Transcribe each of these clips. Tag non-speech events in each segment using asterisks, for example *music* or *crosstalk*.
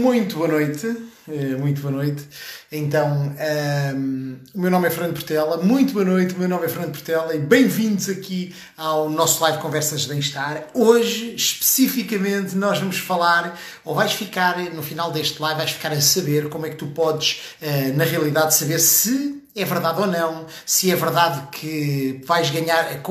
muito boa noite. Eh, muito boa noite. Então, um, ehm, o meu nome é Fernando Portela. Muito boa noite, o meu nome é Fernando Portela e bem-vindos aqui ao nosso live Conversas de Bem-Estar. Hoje, especificamente, nós vamos falar, ou vais ficar, no final deste live, vais ficar a saber como é que tu podes, uh, na realidade, saber se é verdade ou não, se é verdade que vais ganhar,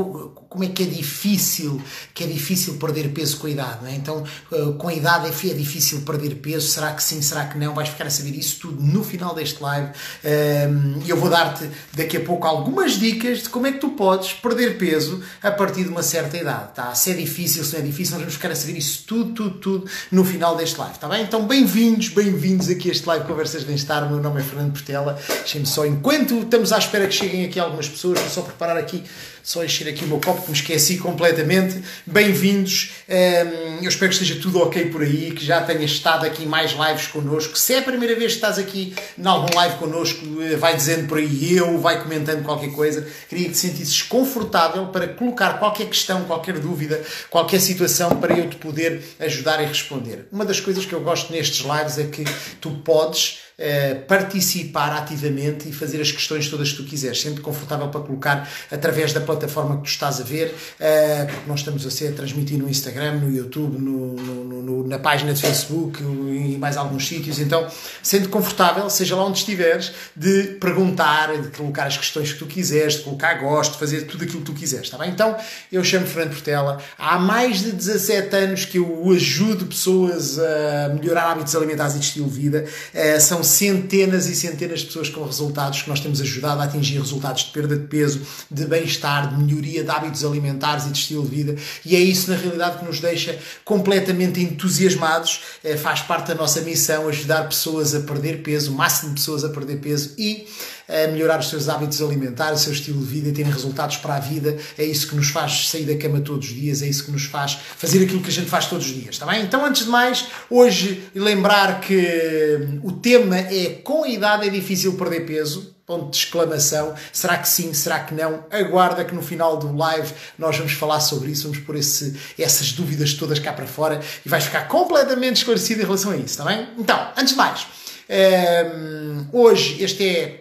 como é que é difícil, que é difícil perder peso com a idade, é? então eh, com a idade é, é difícil perder peso, será que sim, será que não, vais ficar a saber isso tudo no final deste live ehm, e eu vou dar-te daqui a pouco algumas dicas de como é que tu podes perder peso a partir de uma certa idade, tá? se é difícil, se não é difícil, nós vamos ficar a saber isso tudo, tudo, tudo no final deste live, tá bem? Então bem-vindos, bem-vindos aqui a este live Conversas de Bem-Estar, o meu nome é Fernando Portela, deixem-me só enquanto estamos à espera que cheguem aqui algumas pessoas, vou só preparar aqui, só encher aqui o meu copo, que me esqueci completamente. Bem-vindos. Ehm, eu espero que esteja tudo ok por aí, que já tenhas estado aqui mais lives connosco. Se é a primeira vez que estás aqui em algum live connosco, eh, vai dizendo por aí eu, vai comentando qualquer coisa. Queria que te sentisses confortável para colocar qualquer questão, qualquer dúvida, qualquer situação para eu te poder ajudar e responder. Uma das coisas que eu gosto nestes lives é que tu podes eh, participar ativamente e fazer as questões todas que tu quiseres, sendo confortável para colocar através da plataforma que tu estás a ver, uh, porque nós estamos a ser a transmitir no Instagram, no YouTube, no, no, no, na página de Facebook e mais alguns sítios. Então, sendo confortável, seja lá onde estiveres, de perguntar, de colocar as questões que tu quiseres, de colocar gosto, de fazer tudo aquilo que tu quiseres, está bem? Então, eu chamo Fernando Portela. Há mais de 17 anos que eu ajudo pessoas a melhorar hábitos alimentares e de estilo de vida. Uh, são centenas e centenas de pessoas com resultados que nós temos ajudado a atingir resultados de perda de peso, de bem-estar, de melhoria de hábitos alimentares e de estilo de vida. E é isso, na realidade, que nos deixa completamente entusiasmados. É, faz parte da nossa missão ajudar pessoas a perder peso, o máximo de pessoas a perder peso e a melhorar os seus hábitos alimentares, o seu estilo de vida e terem resultados para a vida. É isso que nos faz sair da cama todos os dias, é isso que nos faz fazer aquilo que a gente faz todos os dias, está bem? Então, antes de mais, hoje lembrar que o tema é com a idade é difícil perder peso ponto de exclamação. Será que sim? Será que não? Aguarda que no final do live nós vamos falar sobre isso, vamos pôr esse, essas dúvidas todas cá para fora e vais ficar completamente esclarecido em relação a isso, está bem? Então, antes de mais, um, ehm, hoje este é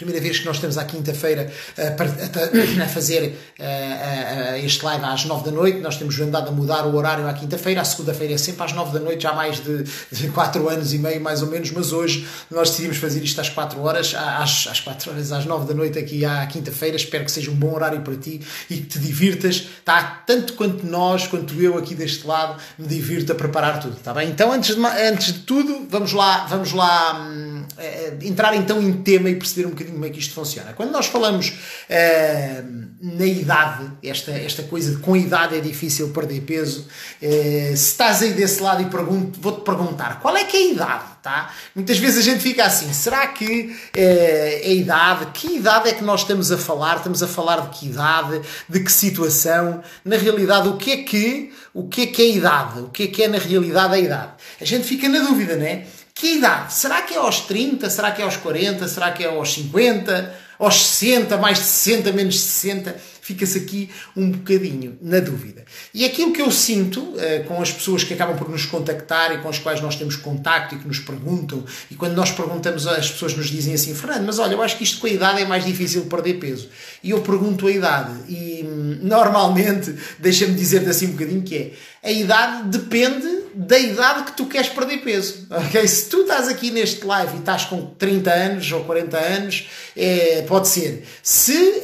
Primeira vez que nós estamos à quinta-feira *coughs* a, fazer este live às nove da noite. Nós temos andado a mudar o horário à quinta-feira. A segunda-feira é sempre às nove da noite, já há mais de, de quatro anos e meio, mais ou menos. Mas hoje nós decidimos fazer isto às quatro horas, às, às quatro horas, às nove da noite aqui à quinta-feira. Espero que seja um bom horário para ti e que te divirtas. Tá? Tanto quanto nós, quanto eu aqui deste lado, me divirto a preparar tudo. Tá bem? Então, antes de, antes de tudo, vamos lá, vamos lá hum, entrar então em tema e perceber um bocadinho bocadinho como é que isto funciona. Quando nós falamos uh, na idade, esta, esta coisa de com idade é difícil perder peso, uh, se estás aí desse lado e pergunto, vou-te perguntar qual é que é a idade, tá? Muitas vezes a gente fica assim, será que uh, é a idade? Que idade é que nós estamos a falar? Estamos a falar de que idade? De que situação? Na realidade, o que é que, o que, é, que é a idade? O que é que é na realidade a idade? A gente fica na dúvida, não é? Que idade? Será que é aos 30? Será que é aos 40? Será que é aos 50? Aos 60? Mais de 60? Menos de 60? Fica-se aqui um bocadinho na dúvida. E aquilo que eu sinto uh, com as pessoas que acabam por nos contactar e com as quais nós temos contacto e que nos perguntam, e quando nós perguntamos, as pessoas nos dizem assim: Fernando, mas olha, eu acho que isto com a idade é mais difícil perder peso. E eu pergunto a idade, e hum, *laughs* normalmente, deixa-me dizer-te assim um bocadinho que é: a idade depende da idade que tu queres perder peso. Okay? Se tu estás aqui neste live e estás com 30 anos ou 40 anos, é, pode ser. Se,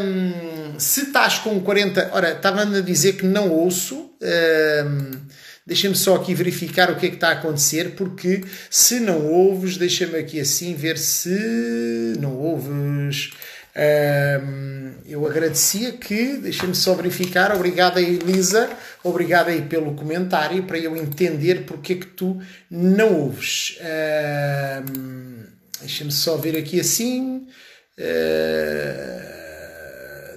um, se estás com 40. Ora, estava-me a dizer que não ouço. Um, Deixa-me só aqui verificar o que é que está a acontecer, porque se não ouves, deixa-me aqui assim ver se não ouves. Um, eu agradecia que, deixa-me só verificar, obrigada Elisa, obrigada aí pelo comentário para eu entender porque é que tu não ouves. Um, deixa-me só ver aqui assim. Uh,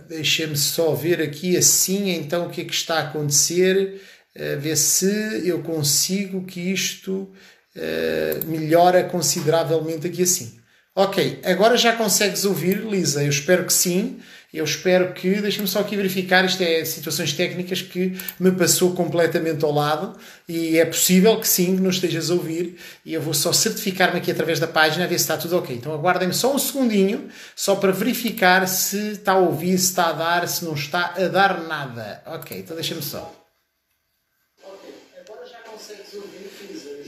deixa-me só ver aqui assim, então o que é que está a acontecer, uh, ver se eu consigo que isto uh, melhora consideravelmente aqui assim. Ok, agora já consegues ouvir, Lisa? Eu espero que sim. Eu espero que, deixa-me só aqui verificar, isto é situações técnicas que me passou completamente ao lado e é possível que sim, que não estejas a ouvir e eu vou só certificar-me aqui através da página a ver se está tudo ok. Então aguardem-me só um segundinho, só para verificar se está a ouvir, se está a dar, se não está a dar nada. Ok, então deixa-me só.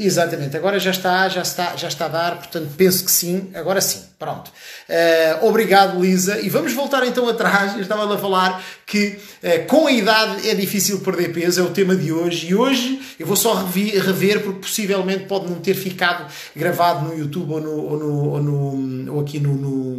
Exatamente, agora já está, já está, já está a dar, portanto penso que sim, agora sim, pronto. Uh, obrigado, Lisa. E vamos voltar então atrás. Eu estava a falar que uh, com a idade é difícil perder peso, é o tema de hoje. E hoje eu vou só rever, rever porque possivelmente pode não ter ficado gravado no YouTube ou, no, ou, no, ou, no, ou aqui no, no,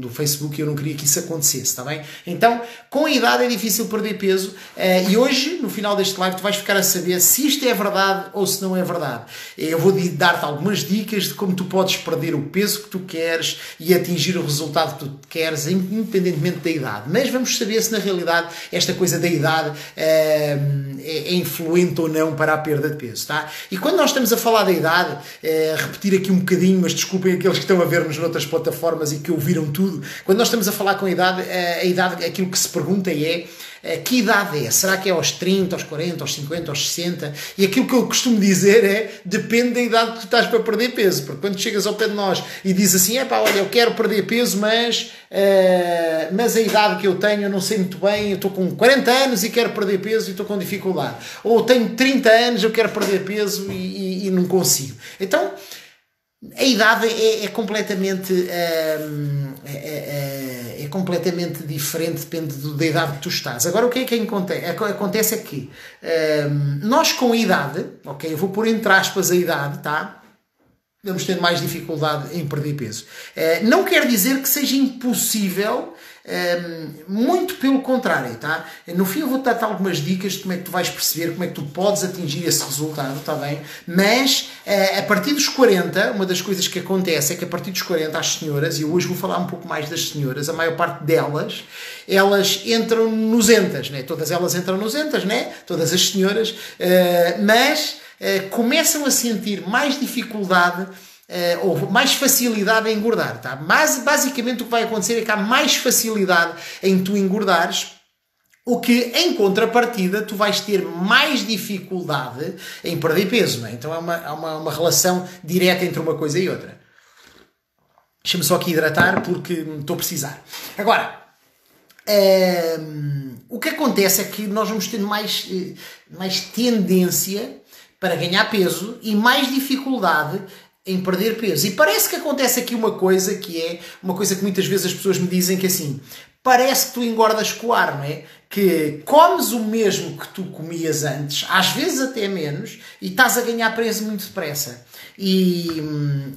no Facebook e eu não queria que isso acontecesse, está bem? Então, com a idade é difícil perder peso uh, e hoje, no final deste live, tu vais ficar a saber se isto é verdade ou se não é verdade. Eu vou dar-te algumas dicas de como tu podes perder o peso que tu queres e atingir o resultado que tu queres, independentemente da idade. Mas vamos saber se na realidade esta coisa da idade é, é influente ou não para a perda de peso, tá? E quando nós estamos a falar da idade, é, repetir aqui um bocadinho, mas desculpem aqueles que estão a ver-nos noutras plataformas e que ouviram tudo, quando nós estamos a falar com a idade, a idade, aquilo que se pergunta é eh, que idade é? Será que é aos 30, aos 40, aos 50, aos 60? E aquilo que eu costumo dizer é depende da idade que tu estás para perder peso. Porque quando chegas ao pé de nós e dizes assim: é pá, olha, eu quero perder peso, mas, uh, mas a idade que eu tenho eu não sei muito bem, eu estou com 40 anos e quero perder peso e estou com dificuldade. Ou tenho 30 anos, eu quero perder peso e, e, e não consigo. Então a idade é, é completamente hum, é, é, é, completamente diferente depende da idade que tu estás. Agora o que é que acontece é que hum, nós com a idade ok eu vou pôr entre aspas a idade tá? Vamos ter mais dificuldade em perder peso. Uh, não quer dizer que seja impossível muito pelo contrário, tá? No fim eu vou dar-te algumas dicas de como é que tu vais perceber, como é que tu podes atingir esse resultado, tá bem? Mas uh, a partir dos 40, uma das coisas que acontece é que a partir dos 40 as senhoras, e hoje vou falar um pouco mais das senhoras, a maior parte delas, elas entram nos entas, né? Todas elas entram nos entas, né? Todas as senhoras, uh, mas uh, começam a sentir mais dificuldade uh, ou mais facilidade em engordar. Tá? Mas basicamente o que vai acontecer é que há mais facilidade em tu engordares. O que, em contrapartida, tu vais ter mais dificuldade em perder peso. É? Então é uma, é uma, uma relação direta entre uma coisa e outra. Deixa-me só aqui hidratar porque estou a precisar. Agora, ehm, o que acontece é que nós vamos ter mais, eh, mais tendência para ganhar peso e mais dificuldade em perder peso. E parece que acontece aqui uma coisa que é uma coisa que muitas vezes as pessoas me dizem que assim, parece que tu engordas com ar, não é? Que comes o mesmo que tu comias antes, às vezes até menos, e estás a ganhar peso muito depressa. E,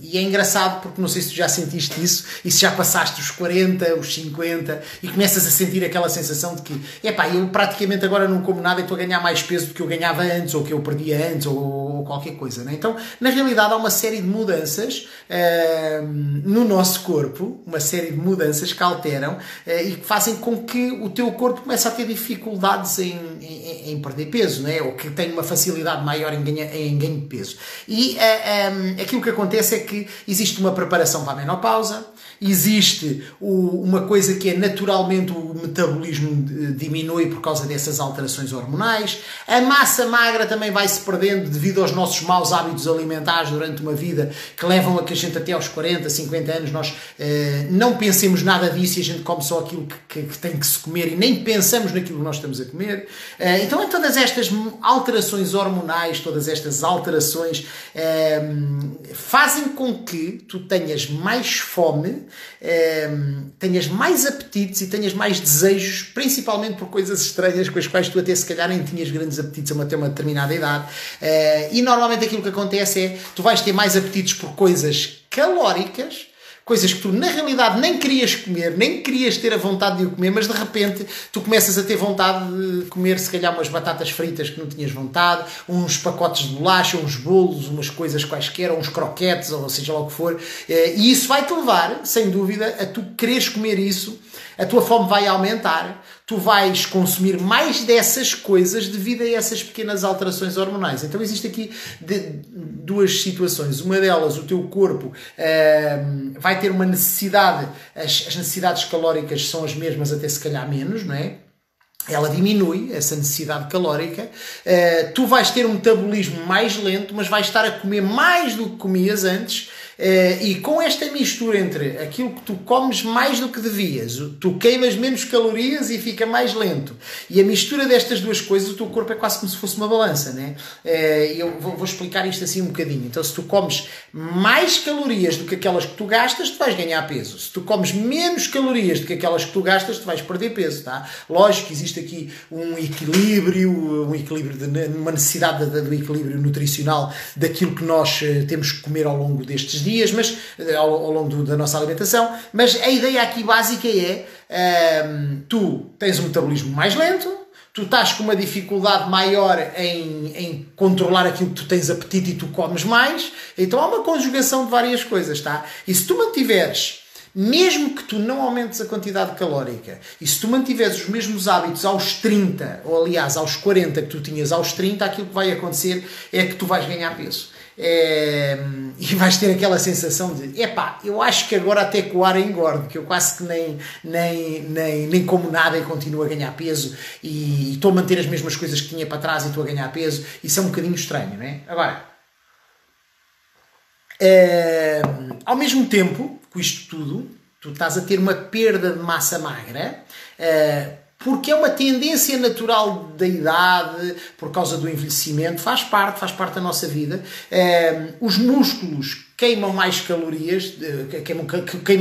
e, é engraçado porque não sei se tu já sentiste isso e se já passaste os 40, os 50 e começas a sentir aquela sensação de que epá, eu praticamente agora não como nada e estou a ganhar mais peso do que eu ganhava antes ou que eu perdia antes ou, ou qualquer coisa. Né? Então, na realidade, há uma série de mudanças uh, no nosso corpo, uma série de mudanças que alteram uh, e que fazem com que o teu corpo comece a ter dificuldades em, em, em perder peso, né? ou que tenha uma facilidade maior em, ganha, em ganho de peso. E uh, um, aquilo que acontece é que existe uma preparação para a menopausa, existe uma coisa que é naturalmente o metabolismo diminui por causa dessas alterações hormonais, a massa magra também vai se perdendo devido aos nossos maus hábitos alimentares durante uma vida que levam a que a gente até aos 40, 50 anos nós eh, não pensemos nada disso e a gente come só aquilo que, que, que, tem que se comer e nem pensamos naquilo que nós estamos a comer. Eh, então, é todas estas alterações hormonais, todas estas alterações eh, fazem com que tu tenhas mais fome Ehm, tenhas mais apetites e tenhas mais desejos, principalmente por coisas estranhas com as quais tu até se calhar nem tinhas grandes apetites até uma determinada idade. Uh, e normalmente aquilo que acontece é tu vais ter mais apetites por coisas calóricas coisas que tu na realidade nem querias comer, nem querias ter a vontade de o comer, mas de repente tu começas a ter vontade de comer se calhar umas batatas fritas que não tinhas vontade, uns pacotes de bolacha, uns bolos, umas coisas quaisquer, ou uns croquetes, ou seja lá o que for, eh, e isso vai-te levar, sem dúvida, a tu quereres comer isso a tua fome vai aumentar, tu vais consumir mais dessas coisas devido a essas pequenas alterações hormonais. Então existe aqui duas situações. Uma delas, o teu corpo uh, vai ter uma necessidade, as, as necessidades calóricas são as mesmas, até se calhar menos, não é? ela diminui essa necessidade calórica, uh, tu vais ter um metabolismo mais lento, mas vais estar a comer mais do que comias antes eh, e com esta mistura entre aquilo que tu comes mais do que devias, tu queimas menos calorias e fica mais lento, e a mistura destas duas coisas, o teu corpo é quase como se fosse uma balança, né? Eh, eu vou explicar isto assim um bocadinho. Então, se tu comes mais calorias do que aquelas que tu gastas, tu vais ganhar peso. Se tu comes menos calorias do que aquelas que tu gastas, tu vais perder peso, tá? Lógico que existe aqui um equilíbrio, um equilíbrio, de, uma necessidade do equilíbrio nutricional daquilo que nós eh, temos que comer ao longo destes dias, mas eh, ao, ao longo do, da nossa alimentação. Mas a ideia aqui básica é ehm, tu tens um metabolismo mais lento, tu estás com uma dificuldade maior em, em controlar aquilo que tu tens apetite e tu comes mais, então há uma conjugação de várias coisas, tá? E se tu mantiveres mesmo que tu não aumentes a quantidade calórica e se tu mantiveres os mesmos hábitos aos 30, ou aliás aos 40 que tu tinhas aos 30, aquilo que vai acontecer é que tu vais ganhar peso. É, *laughs* e vais ter aquela sensação de epá, eu acho que agora até com o ar engordo, que eu quase que nem, nem, nem, nem como nada e continuo a ganhar peso e estou a manter as mesmas coisas que tinha para trás e estou a ganhar peso. Isso é um bocadinho estranho, não é? Agora, é, ao mesmo tempo, com isto tudo, tu estás a ter uma perda de massa magra. É, porque é uma tendência natural da idade, por causa do envelhecimento, faz parte, faz parte da nossa vida. Ehm, os músculos queimam mais calorias, queimam,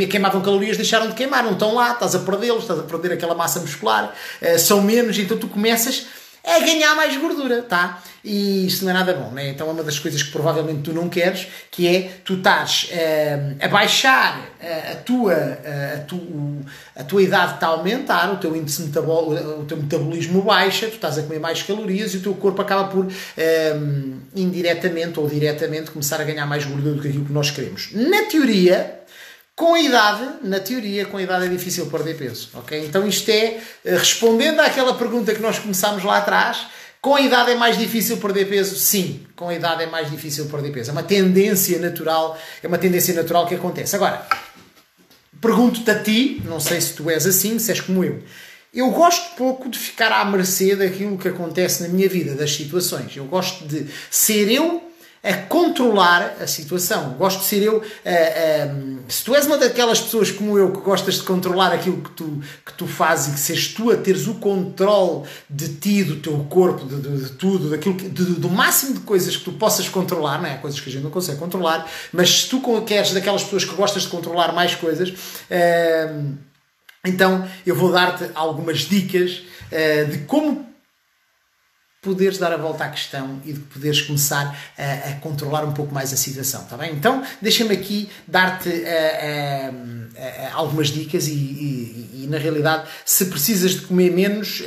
queimavam calorias, deixaram de queimar, não estão lá, estás a perdê-los, estás a perder aquela massa muscular, eh, são menos, então tu começas a ganhar mais gordura, tá? E isso não é nada bom, né? Então é uma das coisas que provavelmente tu não queres, que é tu estás uh, a baixar uh, a, tua, uh, a, tu, a tua idade está a aumentar, o teu índice metabol, o teu metabolismo baixa, tu estás a comer mais calorias e o teu corpo acaba por indiretamente ou diretamente começar a ganhar mais gordura do que aquilo que nós queremos. Na teoria, com a idade, na teoria, com a idade é difícil perder peso, ok? Então isto é, respondendo àquela pergunta que nós começámos lá atrás, com a idade é mais difícil perder peso? Sim, com a idade é mais difícil perder peso. É uma tendência natural, é uma tendência natural que acontece. Agora, pergunto-te a ti, não sei se tu és assim, se és como eu. Eu gosto pouco de ficar à mercê daquilo que acontece na minha vida, das situações. Eu gosto de ser eu a controlar a situação. Gosto de ser eu. Uh, se tu és uma daquelas pessoas como eu que gostas de controlar aquilo que tu, que tu fazes e que seres tu a teres o controle de ti, do teu corpo, de, de, de tudo, daquilo que, de, do máximo de coisas que tu possas controlar, não é? Coisas que a gente não consegue controlar, mas se tu queres daquelas pessoas que gostas de controlar mais coisas, uh, então eu vou dar-te algumas dicas de como poderes dar a volta à questão e de poderes começar a, a controlar um pouco mais a situação, está bem? Então, deixa-me aqui dar-te uh, uh, algumas dicas e, e, e, na realidade, se precisas de comer menos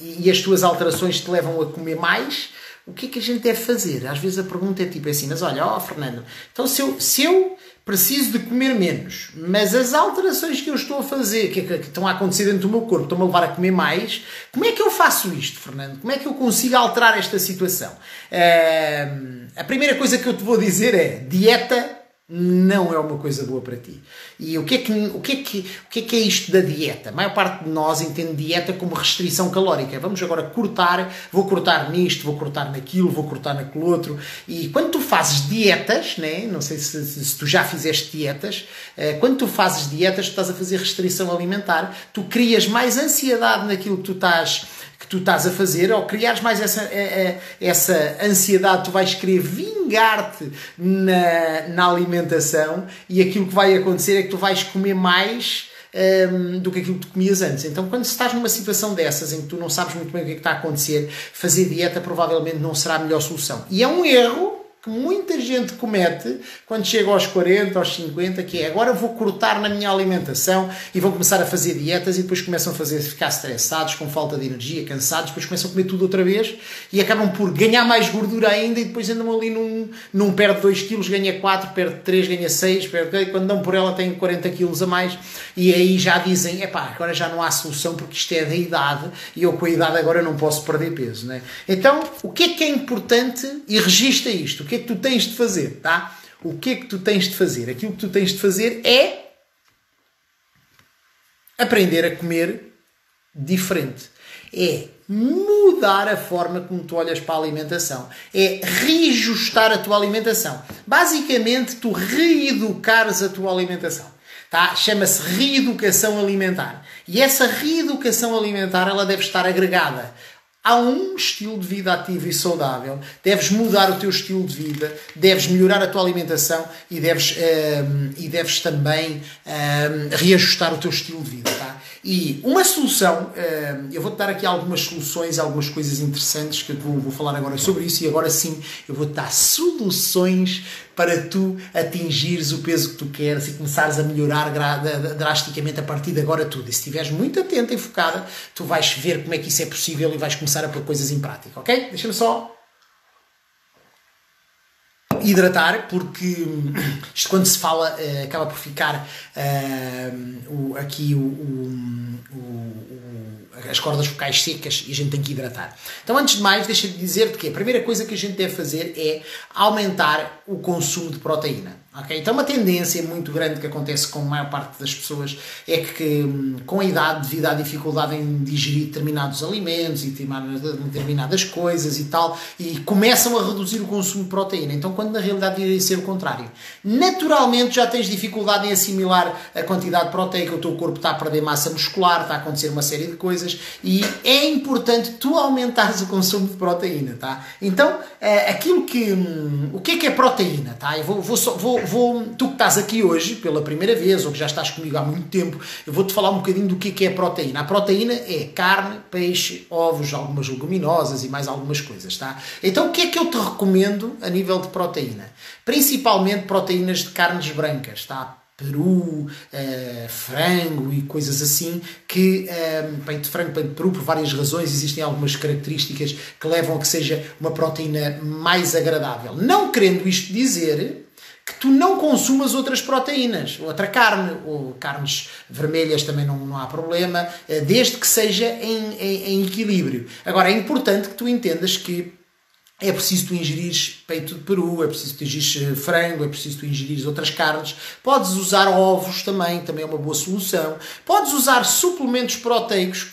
e as tuas alterações te levam a comer mais, o que é que a gente deve fazer? Às vezes a pergunta é tipo assim, mas olha, ó oh, Fernando, então se eu, se eu preciso de comer menos, mas as alterações que eu estou a fazer, que, que, que estão a acontecer dentro do meu corpo, estão-me a levar a comer mais, como é que eu faço isto, Fernando? Como é que eu consigo alterar esta situação? Uh, a primeira coisa que eu te vou dizer é dieta não é uma coisa boa para ti. E o que é que, o que, é, que, o que, é, que é isto da dieta? A maior parte de nós entende dieta como restrição calórica. Vamos agora cortar, vou cortar nisto, vou cortar naquilo, vou cortar naquele outro. E quando tu fazes dietas, né? não sei se, se, se tu já fizeste dietas, eh, quando tu fazes dietas, tu estás a fazer restrição alimentar, tu crias mais ansiedade naquilo que tu estás tu estás a fazer, ou criares mais essa, eh, eh, essa ansiedade, tu vais querer vingar-te na, na alimentação e aquilo que vai acontecer é que tu vais comer mais um, ehm, do que aquilo que tu comias antes. Então, quando estás numa situação dessas em que tu não sabes muito bem o que, é que está a acontecer, fazer dieta provavelmente não será a melhor solução. E é um erro que muita gente comete quando chega aos 40, aos 50, que é agora vou cortar na minha alimentação e vão começar a fazer dietas e depois começam a fazer, ficar estressados, com falta de energia, cansados, depois começam a comer tudo outra vez e acabam por ganhar mais gordura ainda e depois andam ali num, num perde 2 kg, ganha 4, perde 3, ganha 6, perde, quando dão por ela tem 40 kg a mais e aí já dizem, epá, agora já não há solução porque isto é da idade e eu com a idade agora não posso perder peso, né? Então, o que é que é importante e registra isto? O que é que tu tens de fazer, tá? O que é que tu tens de fazer? Aquilo que tu tens de fazer é aprender a comer diferente. É mudar a forma como tu olhas para a alimentação. É reajustar a tua alimentação. Basicamente, tu reeducares a tua alimentação. Tá? Chama-se reeducação alimentar. E essa reeducação alimentar ela deve estar agregada Há um estilo de vida ativo e saudável. Deves mudar o teu estilo de vida, deves melhorar a tua alimentação e deves, ehm, e deves também ehm, reajustar o teu estilo de vida. Tá? E uma solução, ehm, eu vou-te dar aqui algumas soluções, algumas coisas interessantes que eu vou, vou falar agora sobre isso e agora sim eu vou-te dar soluções para tu atingires o peso que tu queres e começares a melhorar drasticamente a partir de agora tudo. E se estiveres muito atenta e focada, tu vais ver como é que isso é possível e vais começar a pôr coisas em prática, ok? Deixa-me só hidratar, porque isto quando se fala uh, acaba por ficar uh, o, aqui o, o, as cordas vocais secas e a gente tem que hidratar. Então, antes de mais, deixa-me dizer-te que a primeira coisa que a gente deve fazer é aumentar o consumo de proteína. Okay? Então, uma tendência muito grande que acontece com a maior parte das pessoas é que, hum, com a idade, devido à dificuldade em digerir determinados alimentos e determinadas coisas e tal, e começam a reduzir o consumo de proteína. Então, quando na realidade deveria ser o contrário. Naturalmente, já tens dificuldade em assimilar a quantidade proteica, o teu corpo está a perder massa muscular, está a acontecer uma série de coisas, e é importante tu aumentares o consumo de proteína, tá? Então, é, aquilo que. Hum, o que é que é proteína, tá? Eu vou, vou, vou vou, tu que estás aqui hoje pela primeira vez ou que já estás comigo há muito tempo, eu vou-te falar um bocadinho do que é, a proteína. A proteína é carne, peixe, ovos, algumas leguminosas e mais algumas coisas, tá? Então o que é que eu te recomendo a nível de proteína? Principalmente proteínas de carnes brancas, tá? peru, uh, frango e coisas assim, que peito de frango, peito de peru, por várias razões, existem algumas características que levam a que seja uma proteína mais agradável. Não querendo isto dizer que tu não consumas outras proteínas, outra carne, ou carnes vermelhas também não, não há problema, eh, desde que seja em, em, em equilíbrio. Agora, é importante que tu entendas que é preciso tu ingerires peito de peru, é preciso tu ingerires eh, frango, é preciso tu ingerires outras carnes. Podes usar ovos também, também é uma boa solução. Podes usar suplementos proteicos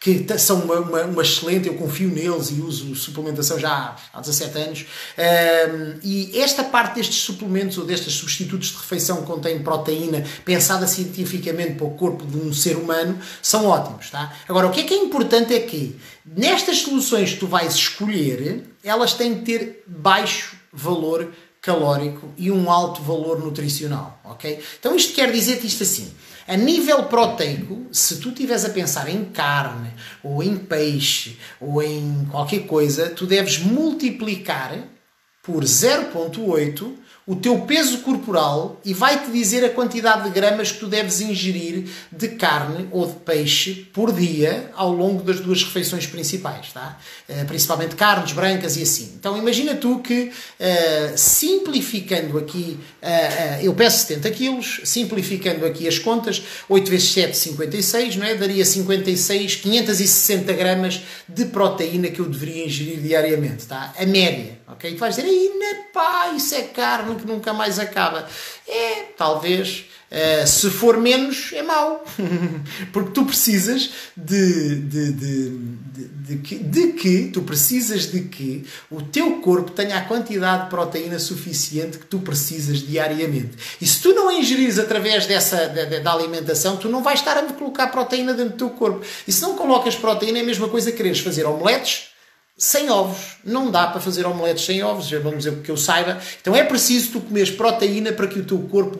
que são uma, uma, uma, excelente, eu confio neles e uso suplementação já há 17 anos. Um, e esta parte destes suplementos ou destes substitutos de refeição que contêm proteína, pensada cientificamente para o corpo de um ser humano, são ótimos. Tá? Agora, o que é que é importante é que nestas soluções que tu vais escolher, elas têm que ter baixo valor calórico e um alto valor nutricional, ok? Então isto quer dizer isto assim, a nível proteico, se tu estiveres a pensar em carne, ou em peixe, ou em qualquer coisa, tu deves multiplicar por 0.8 o teu peso corporal e vai-te dizer a quantidade de gramas que tu deves ingerir de carne ou de peixe por dia ao longo das duas refeições principais, tá? Uh, principalmente carnes brancas e assim. Então imagina tu que, uh, simplificando aqui, eu peço 70 quilos, simplificando aqui as contas, 8 vezes 7, 56, não é? Daria 56, 560 gramas de proteína que eu deveria ingerir diariamente, tá? A média, ok? Tu vais dizer, aí, pá, isso é carne que nunca mais acaba. É, talvez, uh, se for menos, é mau. *laughs* Porque tu precisas de, de, de, de, que, de que, tu precisas de que o teu corpo tenha a quantidade de proteína suficiente que tu precisas diariamente. E se tu não ingerires através dessa da, da alimentação, tu não vais estar a colocar proteína dentro do teu corpo. E se não colocas proteína, é a mesma coisa que quereres fazer omeletes sem ovos. Não dá para fazer omeletes sem ovos, vamos dizer que eu saiba. Então é preciso tu comeres proteína para que o teu corpo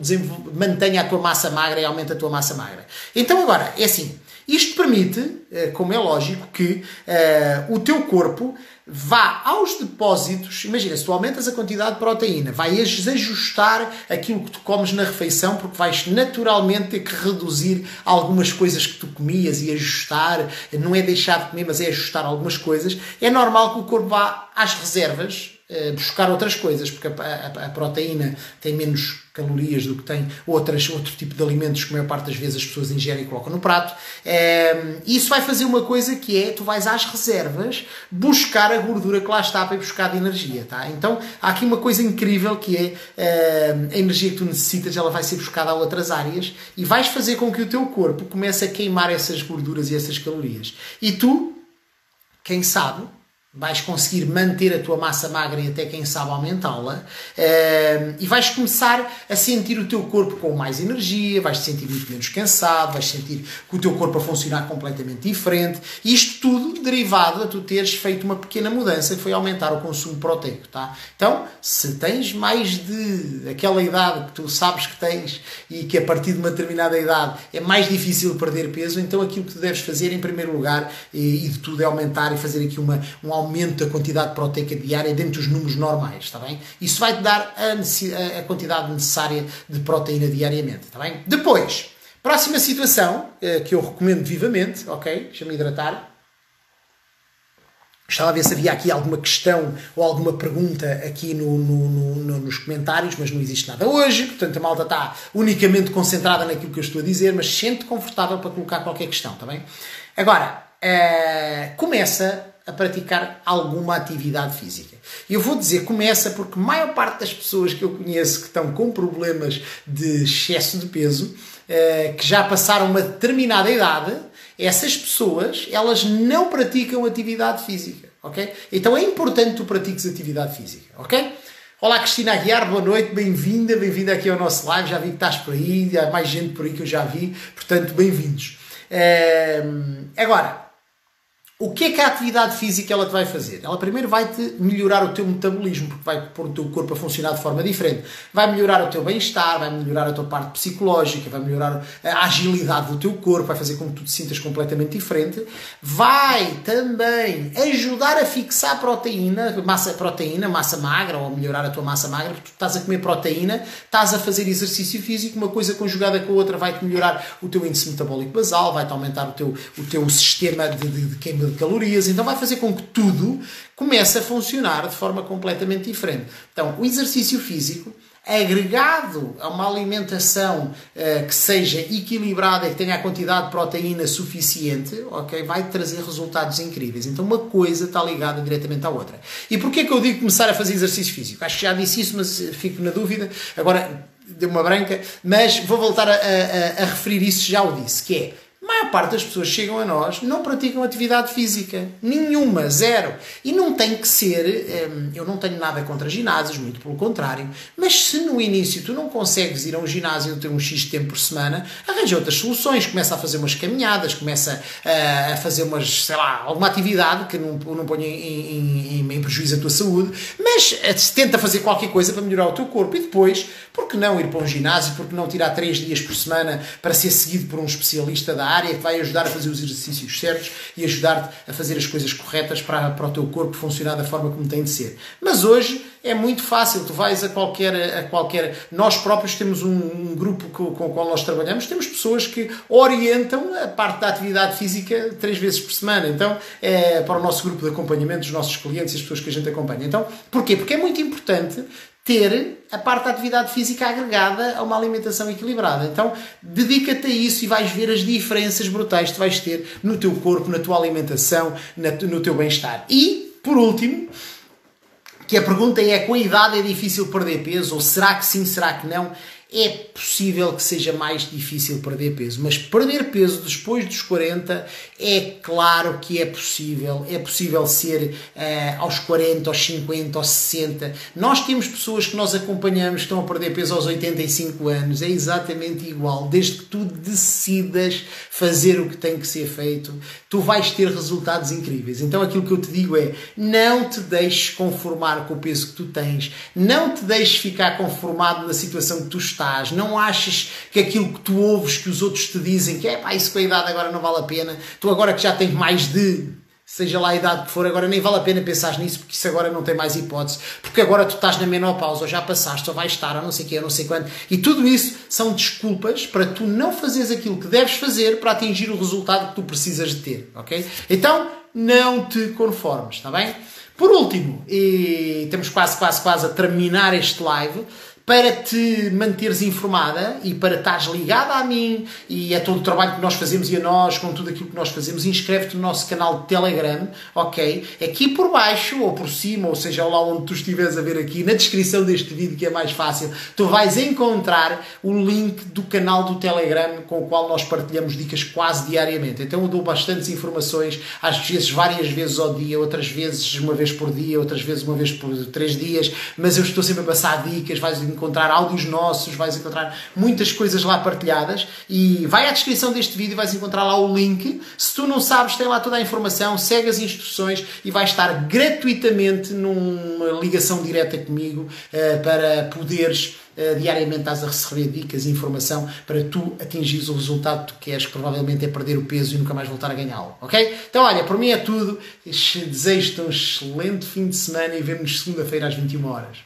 mantenha a tua massa magra e aumente a tua massa magra. Então agora, é assim, Isto permite, eh, como é lógico, que uh, o teu corpo vá aos depósitos. Imagina, se tu aumentas a quantidade de proteína, vais ajustar aquilo que tu comes na refeição, porque vais naturalmente ter que reduzir algumas coisas que tu comias e ajustar. Não é deixar de comer, mas é ajustar algumas coisas. É normal que o corpo vá às reservas buscar outras coisas, porque a, a, a, proteína tem menos calorias do que tem outras, outro tipo de alimentos que a maior parte das vezes as pessoas ingerem e colocam no prato. É, isso vai fazer uma coisa que é, tu vais às reservas buscar a gordura que lá está para ir buscar de energia, tá? Então, há aqui uma coisa incrível que é, é a energia que tu necessitas, ela vai ser buscada a outras áreas e vais fazer com que o teu corpo comece a queimar essas gorduras e essas calorias. E tu, quem sabe, vais conseguir manter a tua massa magra e até quem sabe aumentá-la uh, e vais começar a sentir o teu corpo com mais energia, vais te sentir muito menos cansado, vais sentir que o teu corpo a funcionar completamente diferente e isto tudo derivado a tu teres feito uma pequena mudança que foi aumentar o consumo proteico, tá? Então, se tens mais de aquela idade que tu sabes que tens e que a partir de uma determinada idade é mais difícil perder peso, então aquilo que tu deves fazer em primeiro lugar e, e de tudo é aumentar e fazer aqui uma, um aumento aumento da quantidade proteica diária dentro dos números normais, está bem? Isso vai-te dar a, a, quantidade necessária de proteína diariamente, está bem? Depois, próxima situação, eh, que eu recomendo vivamente, ok? Deixa-me hidratar. Estava a ver se havia aqui alguma questão ou alguma pergunta aqui no, no, no, nos comentários, mas não existe nada hoje, portanto a malta está unicamente concentrada naquilo que eu estou a dizer, mas sente confortável para colocar qualquer questão, está bem? Agora, é, começa a praticar alguma atividade física. Eu vou dizer começa porque a maior parte das pessoas que eu conheço que estão com problemas de excesso de peso, eh, que já passaram uma determinada idade, essas pessoas, elas não praticam atividade física, ok? Então é importante tu pratiques atividade física, ok? Olá Cristina Aguiar, boa noite, bem-vinda, bem-vinda aqui ao nosso live, já vi que estás por aí, há mais gente por aí que eu já vi, portanto, bem-vindos. É... Agora, o que é que a atividade física ela te vai fazer? Ela primeiro vai-te melhorar o teu metabolismo, porque vai pôr o teu corpo a funcionar de forma diferente. Vai melhorar o teu bem-estar, vai melhorar a tua parte psicológica, vai melhorar a agilidade do teu corpo, vai fazer com que tu te sintas completamente diferente. Vai também ajudar a fixar proteína, massa, proteína, massa magra, ou melhorar a tua massa magra, porque tu estás a comer proteína, estás a fazer exercício físico, uma coisa conjugada com a outra vai-te melhorar o teu índice metabólico basal, vai-te aumentar o teu, o teu sistema de, de, de queima de calorias, então vai fazer com que tudo comece a funcionar de forma completamente diferente. Então, o exercício físico agregado a uma alimentação uh, que seja equilibrada e que tenha a quantidade de proteína suficiente, ok, vai trazer resultados incríveis. Então uma coisa está ligada diretamente à outra. E porquê que eu digo começar a fazer exercício físico? Acho que já disse isso, mas fico na dúvida. Agora deu uma branca, mas vou voltar a, a, a referir isso, já o disse, que é a maior parte das pessoas chegam a nós não praticam atividade física. Nenhuma, zero. E não tem que ser. Hum, eu não tenho nada contra ginásios, muito pelo contrário. Mas se no início tu não consegues ir a um ginásio ter um X tempo por semana, arranja outras soluções. Começa a fazer umas caminhadas, começa a fazer umas, sei lá, alguma atividade que não, não ponha em, em, em prejuízo a tua saúde, mas eh, tenta fazer qualquer coisa para melhorar o teu corpo e depois, por que não ir para um ginásio? Por que não tirar 3 dias por semana para ser seguido por um especialista da área? Área que vai ajudar a fazer os exercícios certos e ajudar-te a fazer as coisas corretas para, para o teu corpo funcionar da forma como tem de ser. Mas hoje é muito fácil, tu vais a qualquer. A qualquer nós próprios temos um, um grupo com, com, o qual nós trabalhamos, temos pessoas que orientam a parte da atividade física três vezes por semana. Então, é para o nosso grupo de acompanhamento, os nossos clientes e as pessoas que a gente acompanha. Então, porquê? Porque é muito importante ter a parte da atividade física agregada a uma alimentação equilibrada. Então, dedica-te a isso e vais ver as diferenças brutais que vais ter no teu corpo, na tua alimentação, no teu bem-estar. E, por último, que a pergunta é: com a idade é difícil perder peso? Ou será que sim, será que não? É possível que seja mais difícil perder peso, mas perder peso depois dos 40 é claro que é possível. É possível ser uh, aos 40, aos 50, aos 60. Nós temos pessoas que nós acompanhamos que estão a perder peso aos 85 anos. É exatamente igual. Desde que tu decidas fazer o que tem que ser feito, tu vais ter resultados incríveis. Então aquilo que eu te digo é: não te deixes conformar com o peso que tu tens, não te deixes ficar conformado na situação que tu estás estás, não achas que aquilo que tu ouves, que os outros te dizem, que é pá, isso com a idade agora não vale a pena, tu agora que já tens mais de seja lá a idade que for, agora nem vale a pena pensar nisso, porque isso agora não tem mais hipótese, porque agora tu estás na menopausa, ou já passaste, ou vais estar, ou não sei o quê, ou não sei quando, e tudo isso são desculpas para tu não fazeres aquilo que deves fazer para atingir o resultado que tu precisas de ter, ok? Então, não te conformes, está bem? Por último, e temos quase, quase, quase a terminar este live, para te manteres informada e para estares ligada a mim e a todo o trabalho que nós fazemos e a nós, com tudo aquilo que nós fazemos, inscreve-te no nosso canal de Telegram, ok? Aqui por baixo, ou por cima, ou seja, lá onde tu estiveres a ver aqui, na descrição deste vídeo, que é mais fácil, tu vais encontrar o link do canal do Telegram com o qual nós partilhamos dicas quase diariamente. Então eu dou bastantes informações, às vezes várias vezes ao dia, outras vezes uma vez por dia, outras vezes uma vez por três dias, mas eu estou sempre a passar dicas, vais encontrar áudios nossos, vais encontrar muitas coisas lá partilhadas e vai à descrição deste vídeo e vais encontrar lá o link. Se tu não sabes, tem lá toda a informação, segue as instruções e vais estar gratuitamente numa ligação direta comigo uh, para poderes uh, diariamente estás a receber dicas e informação para tu atingires o resultado que tu queres, que provavelmente é perder o peso e nunca mais voltar a ganhá-lo, ok? Então, olha, por mim é tudo. Desejo-te um excelente fim de semana e vemos-nos segunda-feira às 21 horas.